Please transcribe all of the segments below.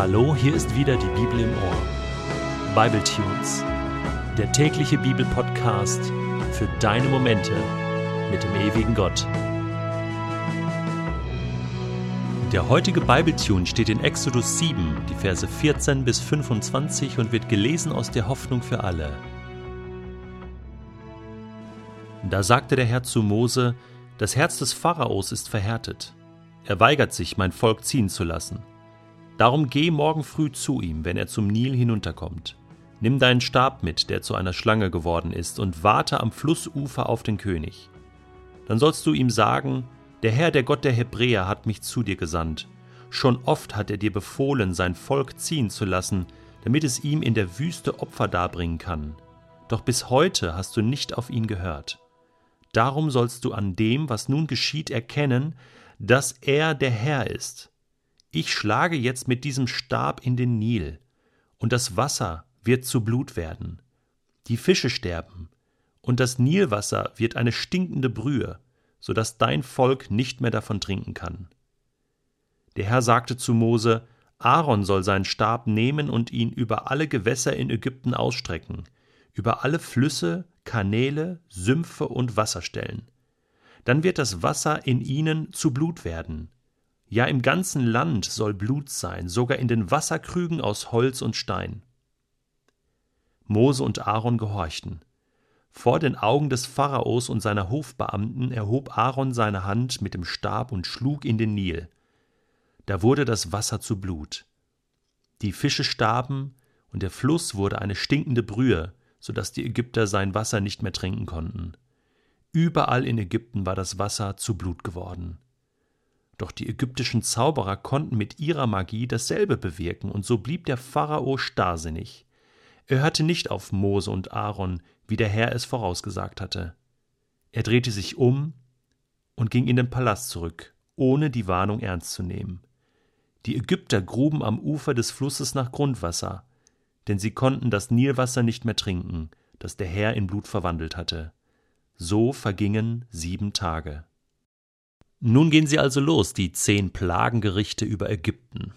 Hallo, hier ist wieder die Bibel im Ohr. Bible Tunes, der tägliche Bibelpodcast für deine Momente mit dem ewigen Gott. Der heutige Bible Tune steht in Exodus 7, die Verse 14 bis 25 und wird gelesen aus der Hoffnung für alle. Da sagte der Herr zu Mose: Das Herz des Pharaos ist verhärtet. Er weigert sich, mein Volk ziehen zu lassen. Darum geh morgen früh zu ihm, wenn er zum Nil hinunterkommt. Nimm deinen Stab mit, der zu einer Schlange geworden ist, und warte am Flussufer auf den König. Dann sollst du ihm sagen, der Herr, der Gott der Hebräer, hat mich zu dir gesandt. Schon oft hat er dir befohlen, sein Volk ziehen zu lassen, damit es ihm in der Wüste Opfer darbringen kann. Doch bis heute hast du nicht auf ihn gehört. Darum sollst du an dem, was nun geschieht, erkennen, dass er der Herr ist ich schlage jetzt mit diesem Stab in den Nil, und das Wasser wird zu Blut werden. Die Fische sterben, und das Nilwasser wird eine stinkende Brühe, so dass dein Volk nicht mehr davon trinken kann. Der Herr sagte zu Mose, Aaron soll seinen Stab nehmen und ihn über alle Gewässer in Ägypten ausstrecken, über alle Flüsse, Kanäle, Sümpfe und Wasserstellen. Dann wird das Wasser in ihnen zu Blut werden, ja, im ganzen Land soll Blut sein, sogar in den Wasserkrügen aus Holz und Stein. Mose und Aaron gehorchten. Vor den Augen des Pharaos und seiner Hofbeamten erhob Aaron seine Hand mit dem Stab und schlug in den Nil. Da wurde das Wasser zu Blut. Die Fische starben, und der Fluss wurde eine stinkende Brühe, so dass die Ägypter sein Wasser nicht mehr trinken konnten. Überall in Ägypten war das Wasser zu Blut geworden. Doch die ägyptischen Zauberer konnten mit ihrer Magie dasselbe bewirken, und so blieb der Pharao starrsinnig. Er hörte nicht auf Mose und Aaron, wie der Herr es vorausgesagt hatte. Er drehte sich um und ging in den Palast zurück, ohne die Warnung ernst zu nehmen. Die Ägypter gruben am Ufer des Flusses nach Grundwasser, denn sie konnten das Nilwasser nicht mehr trinken, das der Herr in Blut verwandelt hatte. So vergingen sieben Tage. Nun gehen sie also los, die zehn Plagengerichte über Ägypten.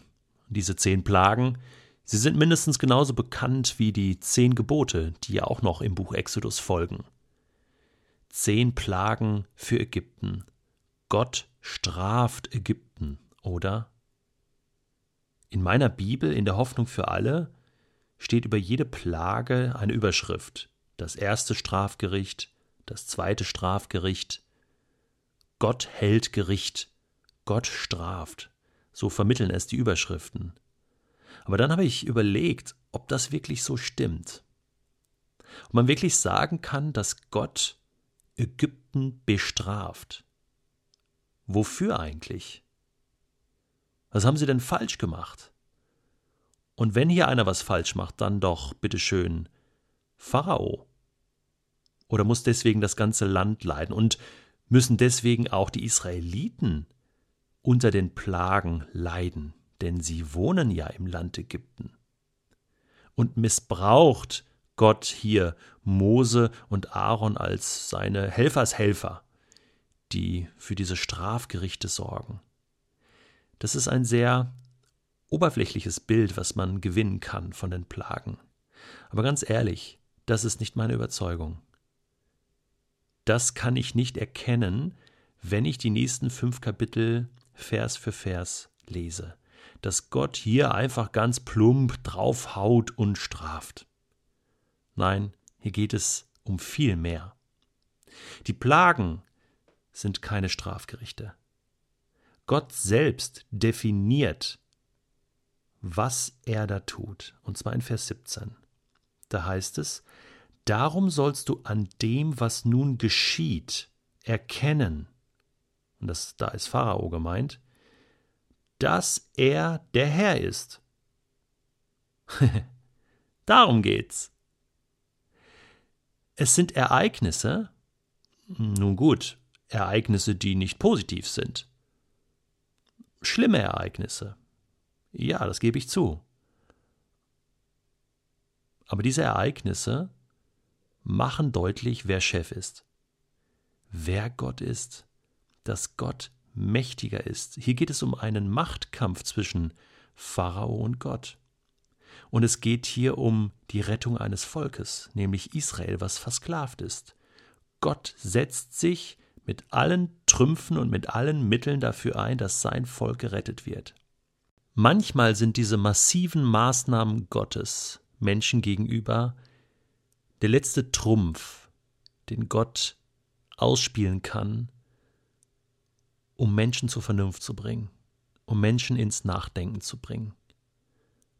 Diese zehn Plagen, sie sind mindestens genauso bekannt wie die zehn Gebote, die ja auch noch im Buch Exodus folgen. Zehn Plagen für Ägypten. Gott straft Ägypten, oder? In meiner Bibel, in der Hoffnung für alle, steht über jede Plage eine Überschrift. Das erste Strafgericht, das zweite Strafgericht, Gott hält Gericht, Gott straft. So vermitteln es die Überschriften. Aber dann habe ich überlegt, ob das wirklich so stimmt. Ob man wirklich sagen kann, dass Gott Ägypten bestraft. Wofür eigentlich? Was haben sie denn falsch gemacht? Und wenn hier einer was falsch macht, dann doch, bitteschön, Pharao. Oder muss deswegen das ganze Land leiden? Und müssen deswegen auch die Israeliten unter den Plagen leiden, denn sie wohnen ja im Land Ägypten. Und missbraucht Gott hier Mose und Aaron als seine Helfershelfer, die für diese Strafgerichte sorgen. Das ist ein sehr oberflächliches Bild, was man gewinnen kann von den Plagen. Aber ganz ehrlich, das ist nicht meine Überzeugung das kann ich nicht erkennen, wenn ich die nächsten fünf Kapitel Vers für Vers lese. Dass Gott hier einfach ganz plump draufhaut und straft. Nein, hier geht es um viel mehr. Die Plagen sind keine Strafgerichte. Gott selbst definiert, was er da tut, und zwar in Vers 17. Da heißt es, Darum sollst du an dem, was nun geschieht, erkennen, und das, da ist Pharao gemeint, dass er der Herr ist. Darum geht's. Es sind Ereignisse, nun gut, Ereignisse, die nicht positiv sind. Schlimme Ereignisse. Ja, das gebe ich zu. Aber diese Ereignisse machen deutlich, wer Chef ist, wer Gott ist, dass Gott mächtiger ist. Hier geht es um einen Machtkampf zwischen Pharao und Gott. Und es geht hier um die Rettung eines Volkes, nämlich Israel, was versklavt ist. Gott setzt sich mit allen Trümpfen und mit allen Mitteln dafür ein, dass sein Volk gerettet wird. Manchmal sind diese massiven Maßnahmen Gottes Menschen gegenüber der letzte Trumpf, den Gott ausspielen kann, um Menschen zur Vernunft zu bringen, um Menschen ins Nachdenken zu bringen.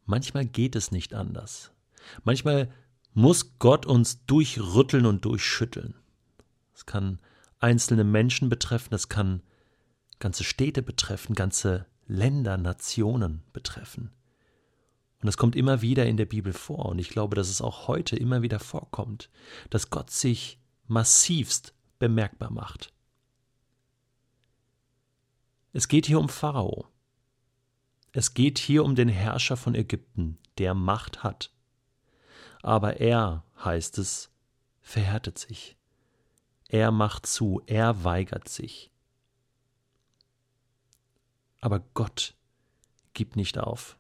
Manchmal geht es nicht anders. Manchmal muss Gott uns durchrütteln und durchschütteln. Es kann einzelne Menschen betreffen, es kann ganze Städte betreffen, ganze Länder, Nationen betreffen. Und es kommt immer wieder in der Bibel vor, und ich glaube, dass es auch heute immer wieder vorkommt, dass Gott sich massivst bemerkbar macht. Es geht hier um Pharao. Es geht hier um den Herrscher von Ägypten, der Macht hat. Aber er, heißt es, verhärtet sich. Er macht zu, er weigert sich. Aber Gott gibt nicht auf.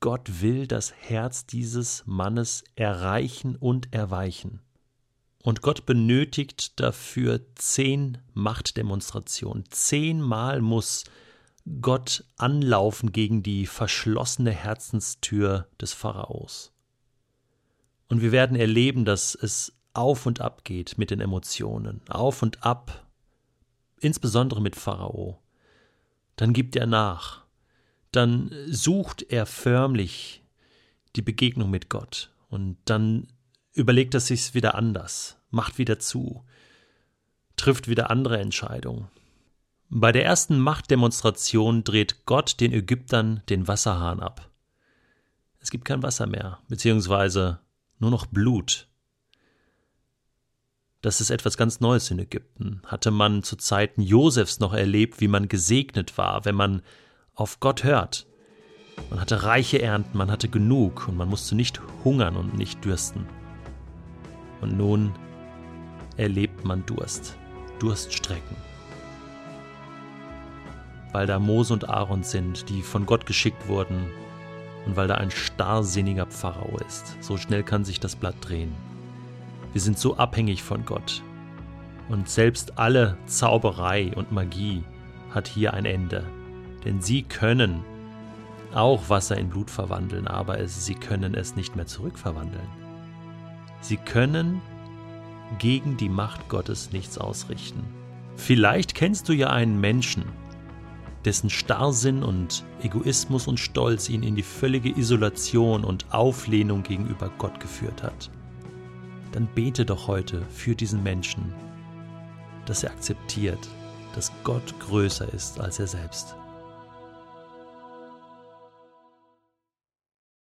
Gott will das Herz dieses Mannes erreichen und erweichen. Und Gott benötigt dafür zehn Machtdemonstrationen. Zehnmal muss Gott anlaufen gegen die verschlossene Herzenstür des Pharaos. Und wir werden erleben, dass es auf und ab geht mit den Emotionen, auf und ab, insbesondere mit Pharao. Dann gibt er nach, dann sucht er förmlich die Begegnung mit Gott und dann überlegt er sich wieder anders, macht wieder zu, trifft wieder andere Entscheidungen. Bei der ersten Machtdemonstration dreht Gott den Ägyptern den Wasserhahn ab. Es gibt kein Wasser mehr, beziehungsweise nur noch Blut. Das ist etwas ganz Neues in Ägypten. Hatte man zu Zeiten Josefs noch erlebt, wie man gesegnet war, wenn man auf Gott hört. Man hatte reiche Ernten, man hatte genug und man musste nicht hungern und nicht dürsten. Und nun erlebt man Durst, Durststrecken weil da Mose und Aaron sind, die von Gott geschickt wurden und weil da ein starrsinniger Pharao ist. So schnell kann sich das Blatt drehen. Wir sind so abhängig von Gott. Und selbst alle Zauberei und Magie hat hier ein Ende. Denn sie können auch Wasser in Blut verwandeln, aber es, sie können es nicht mehr zurückverwandeln. Sie können gegen die Macht Gottes nichts ausrichten. Vielleicht kennst du ja einen Menschen, dessen Starrsinn und Egoismus und Stolz ihn in die völlige Isolation und Auflehnung gegenüber Gott geführt hat, dann bete doch heute für diesen Menschen, dass er akzeptiert, dass Gott größer ist als er selbst.